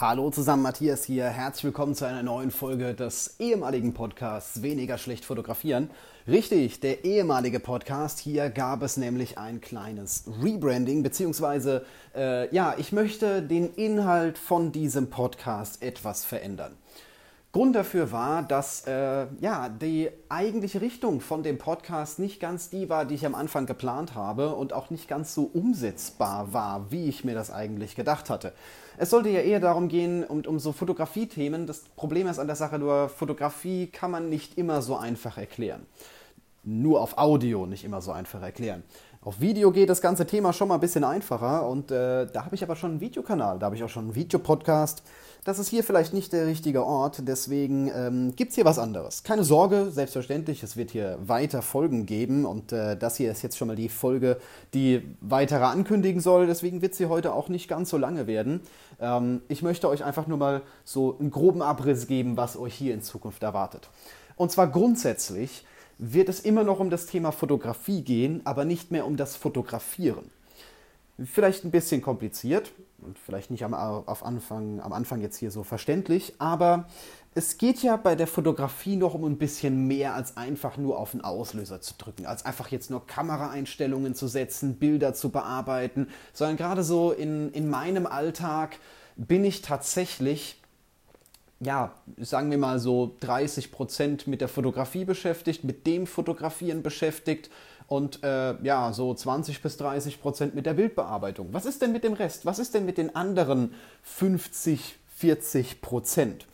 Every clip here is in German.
Hallo zusammen, Matthias hier. Herzlich willkommen zu einer neuen Folge des ehemaligen Podcasts Weniger schlecht fotografieren. Richtig, der ehemalige Podcast. Hier gab es nämlich ein kleines Rebranding, beziehungsweise, äh, ja, ich möchte den Inhalt von diesem Podcast etwas verändern. Grund dafür war, dass äh, ja, die eigentliche Richtung von dem Podcast nicht ganz die war, die ich am Anfang geplant habe und auch nicht ganz so umsetzbar war, wie ich mir das eigentlich gedacht hatte. Es sollte ja eher darum gehen, um, um so Fotografie-Themen. Das Problem ist an der Sache nur, Fotografie kann man nicht immer so einfach erklären. Nur auf Audio nicht immer so einfach erklären. Auf Video geht das ganze Thema schon mal ein bisschen einfacher und äh, da habe ich aber schon einen Videokanal, da habe ich auch schon einen Videopodcast. Das ist hier vielleicht nicht der richtige Ort, deswegen ähm, gibt es hier was anderes. Keine Sorge, selbstverständlich, es wird hier weiter Folgen geben und äh, das hier ist jetzt schon mal die Folge, die weitere ankündigen soll, deswegen wird sie heute auch nicht ganz so lange werden. Ähm, ich möchte euch einfach nur mal so einen groben Abriss geben, was euch hier in Zukunft erwartet. Und zwar grundsätzlich wird es immer noch um das Thema Fotografie gehen, aber nicht mehr um das Fotografieren. Vielleicht ein bisschen kompliziert und vielleicht nicht am, auf Anfang, am Anfang jetzt hier so verständlich, aber es geht ja bei der Fotografie noch um ein bisschen mehr als einfach nur auf den Auslöser zu drücken, als einfach jetzt nur Kameraeinstellungen zu setzen, Bilder zu bearbeiten, sondern gerade so in, in meinem Alltag bin ich tatsächlich ja, sagen wir mal so 30 Prozent mit der Fotografie beschäftigt, mit dem Fotografieren beschäftigt und äh, ja, so 20 bis 30 Prozent mit der Bildbearbeitung. Was ist denn mit dem Rest? Was ist denn mit den anderen 50, 40 Prozent?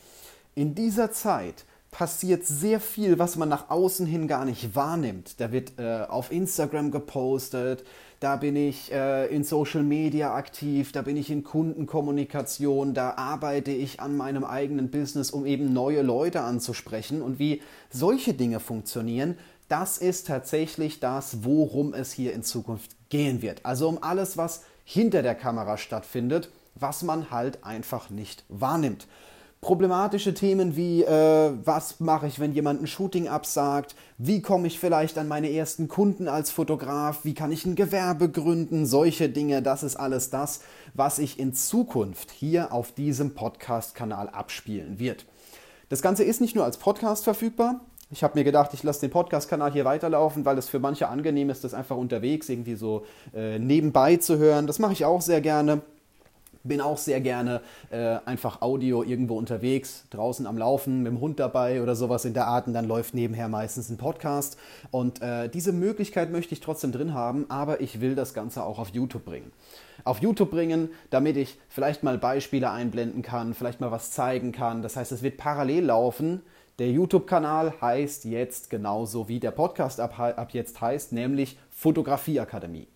In dieser Zeit passiert sehr viel, was man nach außen hin gar nicht wahrnimmt. Da wird äh, auf Instagram gepostet, da bin ich äh, in Social Media aktiv, da bin ich in Kundenkommunikation, da arbeite ich an meinem eigenen Business, um eben neue Leute anzusprechen. Und wie solche Dinge funktionieren, das ist tatsächlich das, worum es hier in Zukunft gehen wird. Also um alles, was hinter der Kamera stattfindet, was man halt einfach nicht wahrnimmt. Problematische Themen wie, äh, was mache ich, wenn jemand ein Shooting absagt? Wie komme ich vielleicht an meine ersten Kunden als Fotograf? Wie kann ich ein Gewerbe gründen? Solche Dinge, das ist alles das, was ich in Zukunft hier auf diesem Podcast-Kanal abspielen wird. Das Ganze ist nicht nur als Podcast verfügbar, ich habe mir gedacht, ich lasse den Podcast-Kanal hier weiterlaufen, weil es für manche angenehm ist, das einfach unterwegs irgendwie so äh, nebenbei zu hören. Das mache ich auch sehr gerne. Bin auch sehr gerne äh, einfach Audio irgendwo unterwegs, draußen am Laufen, mit dem Hund dabei oder sowas in der Art. Und dann läuft nebenher meistens ein Podcast. Und äh, diese Möglichkeit möchte ich trotzdem drin haben, aber ich will das Ganze auch auf YouTube bringen. Auf YouTube bringen, damit ich vielleicht mal Beispiele einblenden kann, vielleicht mal was zeigen kann. Das heißt, es wird parallel laufen der YouTube-Kanal heißt jetzt genauso wie der Podcast ab, ab jetzt heißt, nämlich Fotografieakademie.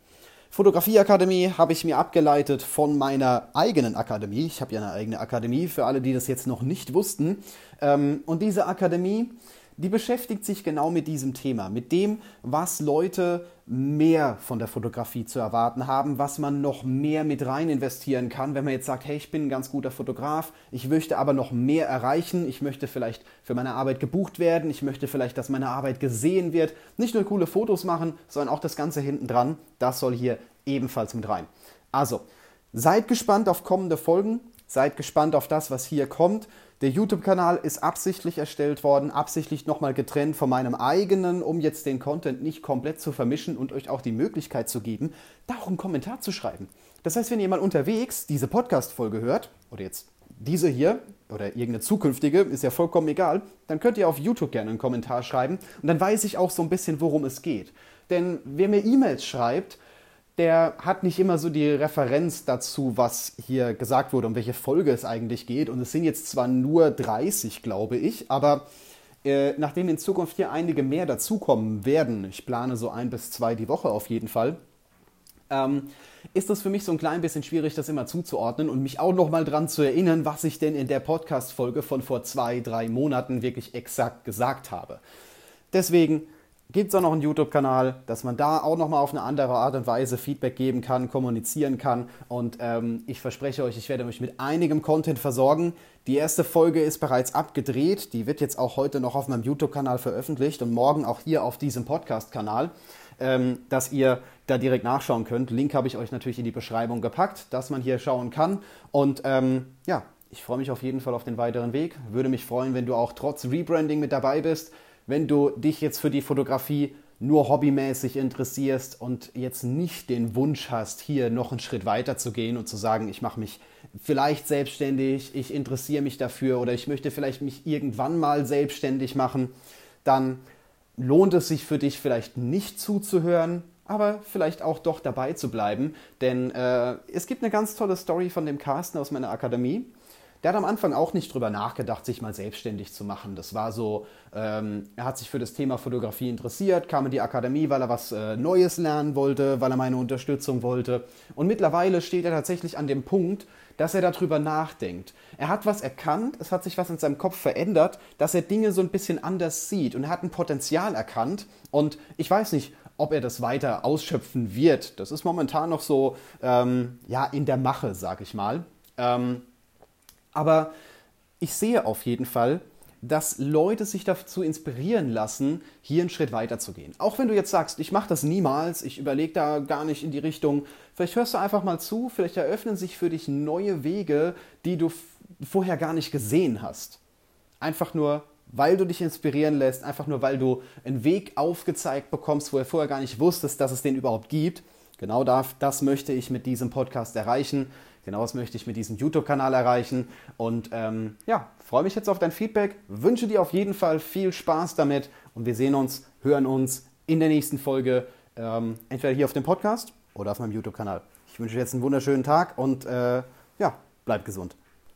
Fotografieakademie habe ich mir abgeleitet von meiner eigenen Akademie. Ich habe ja eine eigene Akademie für alle, die das jetzt noch nicht wussten. Ähm, und diese Akademie die beschäftigt sich genau mit diesem Thema, mit dem, was Leute mehr von der Fotografie zu erwarten haben, was man noch mehr mit rein investieren kann, wenn man jetzt sagt, hey, ich bin ein ganz guter Fotograf, ich möchte aber noch mehr erreichen, ich möchte vielleicht für meine Arbeit gebucht werden, ich möchte vielleicht, dass meine Arbeit gesehen wird, nicht nur coole Fotos machen, sondern auch das Ganze hinten dran, das soll hier ebenfalls mit rein. Also, seid gespannt auf kommende Folgen, seid gespannt auf das, was hier kommt. Der YouTube-Kanal ist absichtlich erstellt worden, absichtlich nochmal getrennt von meinem eigenen, um jetzt den Content nicht komplett zu vermischen und euch auch die Möglichkeit zu geben, da auch einen Kommentar zu schreiben. Das heißt, wenn ihr mal unterwegs diese Podcast-Folge hört, oder jetzt diese hier oder irgendeine zukünftige, ist ja vollkommen egal, dann könnt ihr auf YouTube gerne einen Kommentar schreiben und dann weiß ich auch so ein bisschen, worum es geht. Denn wer mir E-Mails schreibt, der hat nicht immer so die Referenz dazu, was hier gesagt wurde, um welche Folge es eigentlich geht. Und es sind jetzt zwar nur 30, glaube ich, aber äh, nachdem in Zukunft hier einige mehr dazukommen werden, ich plane so ein bis zwei die Woche auf jeden Fall, ähm, ist das für mich so ein klein bisschen schwierig, das immer zuzuordnen und mich auch nochmal dran zu erinnern, was ich denn in der Podcast-Folge von vor zwei, drei Monaten wirklich exakt gesagt habe. Deswegen gibt es auch noch einen YouTube-Kanal, dass man da auch nochmal auf eine andere Art und Weise Feedback geben kann, kommunizieren kann. Und ähm, ich verspreche euch, ich werde euch mit einigem Content versorgen. Die erste Folge ist bereits abgedreht. Die wird jetzt auch heute noch auf meinem YouTube-Kanal veröffentlicht und morgen auch hier auf diesem Podcast-Kanal, ähm, dass ihr da direkt nachschauen könnt. Link habe ich euch natürlich in die Beschreibung gepackt, dass man hier schauen kann. Und ähm, ja, Ich freue mich auf jeden Fall auf den weiteren Weg. Würde mich freuen, wenn du auch trotz Rebranding mit dabei bist. Wenn du dich jetzt für die Fotografie nur hobbymäßig interessierst und jetzt nicht den Wunsch hast, hier noch einen Schritt weiter zu gehen und zu sagen, ich mache mich vielleicht selbstständig, ich interessiere mich dafür oder ich möchte vielleicht mich irgendwann mal selbstständig machen, dann lohnt es sich für dich vielleicht nicht zuzuhören, aber vielleicht auch doch dabei zu bleiben, denn äh, es gibt eine ganz tolle Story von dem Carsten aus meiner Akademie. Der hat am Anfang auch nicht drüber nachgedacht, sich mal selbstständig zu machen. Das war so, ähm, er hat sich für das Thema Fotografie interessiert, kam in die Akademie, weil er was äh, Neues lernen wollte, weil er meine Unterstützung wollte. Und mittlerweile steht er tatsächlich an dem Punkt, dass er darüber nachdenkt. Er hat was erkannt, es hat sich was in seinem Kopf verändert, dass er Dinge so ein bisschen anders sieht und er hat ein Potenzial erkannt. Und ich weiß nicht, ob er das weiter ausschöpfen wird. Das ist momentan noch so ähm, ja, in der Mache, sag ich mal. Ähm, aber ich sehe auf jeden Fall, dass Leute sich dazu inspirieren lassen, hier einen Schritt weiter zu gehen. Auch wenn du jetzt sagst, ich mache das niemals, ich überlege da gar nicht in die Richtung, vielleicht hörst du einfach mal zu, vielleicht eröffnen sich für dich neue Wege, die du vorher gar nicht gesehen hast. Einfach nur, weil du dich inspirieren lässt, einfach nur, weil du einen Weg aufgezeigt bekommst, wo du vorher gar nicht wusstest, dass es den überhaupt gibt. Genau das, das möchte ich mit diesem Podcast erreichen. Genau das möchte ich mit diesem YouTube-Kanal erreichen. Und ähm, ja, freue mich jetzt auf dein Feedback. Wünsche dir auf jeden Fall viel Spaß damit. Und wir sehen uns, hören uns in der nächsten Folge. Ähm, entweder hier auf dem Podcast oder auf meinem YouTube-Kanal. Ich wünsche dir jetzt einen wunderschönen Tag und äh, ja, bleib gesund.